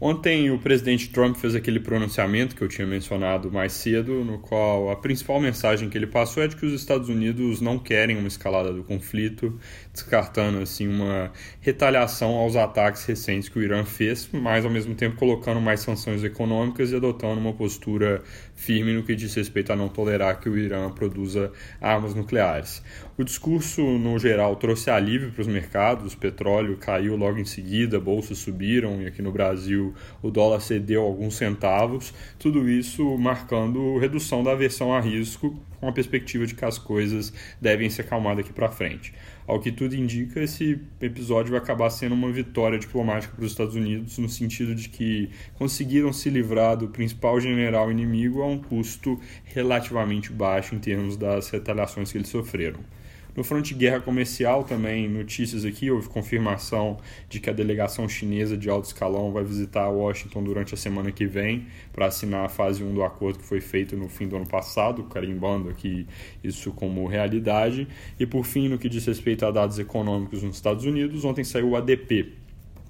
Ontem o presidente Trump fez aquele pronunciamento que eu tinha mencionado mais cedo, no qual a principal mensagem que ele passou é de que os Estados Unidos não querem uma escalada do conflito, descartando assim uma retaliação aos ataques recentes que o Irã fez, mas ao mesmo tempo colocando mais sanções econômicas e adotando uma postura firme no que diz respeito a não tolerar que o Irã produza armas nucleares. O discurso, no geral, trouxe alívio para os mercados, o petróleo caiu logo em seguida, bolsas subiram e aqui no Brasil o dólar cedeu alguns centavos, tudo isso marcando redução da aversão a risco com a perspectiva de que as coisas devem se acalmar daqui para frente. Ao que tudo indica, esse episódio vai acabar sendo uma vitória diplomática para os Estados Unidos, no sentido de que conseguiram se livrar do principal general inimigo a um custo relativamente baixo em termos das retaliações que eles sofreram. No fronte guerra comercial também, notícias aqui, houve confirmação de que a delegação chinesa de alto escalão vai visitar Washington durante a semana que vem para assinar a fase 1 do acordo que foi feito no fim do ano passado, carimbando aqui isso como realidade. E por fim, no que diz respeito a dados econômicos nos Estados Unidos, ontem saiu o ADP,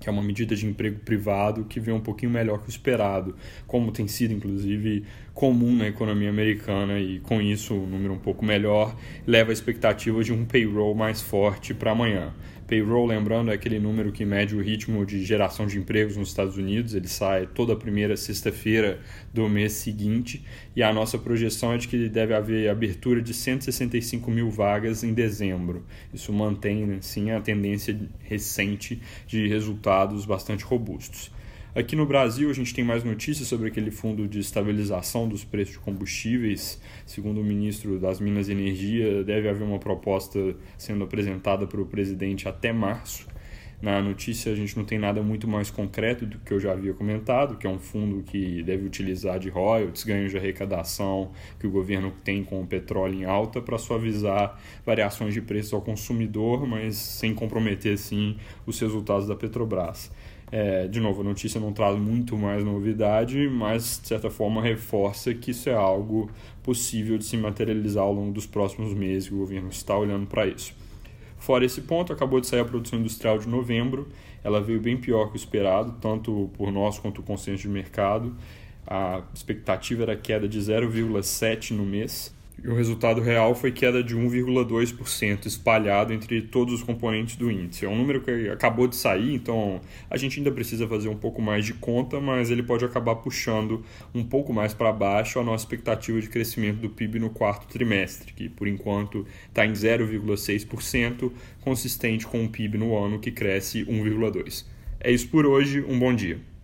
que é uma medida de emprego privado que vem um pouquinho melhor que o esperado, como tem sido inclusive comum na economia americana e com isso um número um pouco melhor leva a expectativa de um payroll mais forte para amanhã. Payroll, lembrando, é aquele número que mede o ritmo de geração de empregos nos Estados Unidos. Ele sai toda primeira sexta-feira do mês seguinte. E a nossa projeção é de que deve haver abertura de 165 mil vagas em dezembro. Isso mantém, sim, a tendência recente de resultados bastante robustos. Aqui no Brasil, a gente tem mais notícias sobre aquele fundo de estabilização dos preços de combustíveis. Segundo o ministro das Minas e Energia, deve haver uma proposta sendo apresentada para o presidente até março. Na notícia, a gente não tem nada muito mais concreto do que eu já havia comentado, que é um fundo que deve utilizar de royalties, ganhos de arrecadação que o governo tem com o petróleo em alta para suavizar variações de preço ao consumidor, mas sem comprometer, sim, os resultados da Petrobras. É, de novo, a notícia não traz muito mais novidade, mas de certa forma reforça que isso é algo possível de se materializar ao longo dos próximos meses, o governo está olhando para isso. Fora esse ponto, acabou de sair a produção industrial de novembro, ela veio bem pior que o esperado, tanto por nós quanto o consenso de mercado. A expectativa era queda de 0,7 no mês, e o resultado real foi queda de 1,2% espalhado entre todos os componentes do índice. É um número que acabou de sair, então a gente ainda precisa fazer um pouco mais de conta, mas ele pode acabar puxando um pouco mais para baixo a nossa expectativa de crescimento do PIB no quarto trimestre, que por enquanto está em 0,6%, consistente com o PIB no ano que cresce 1,2%. É isso por hoje, um bom dia.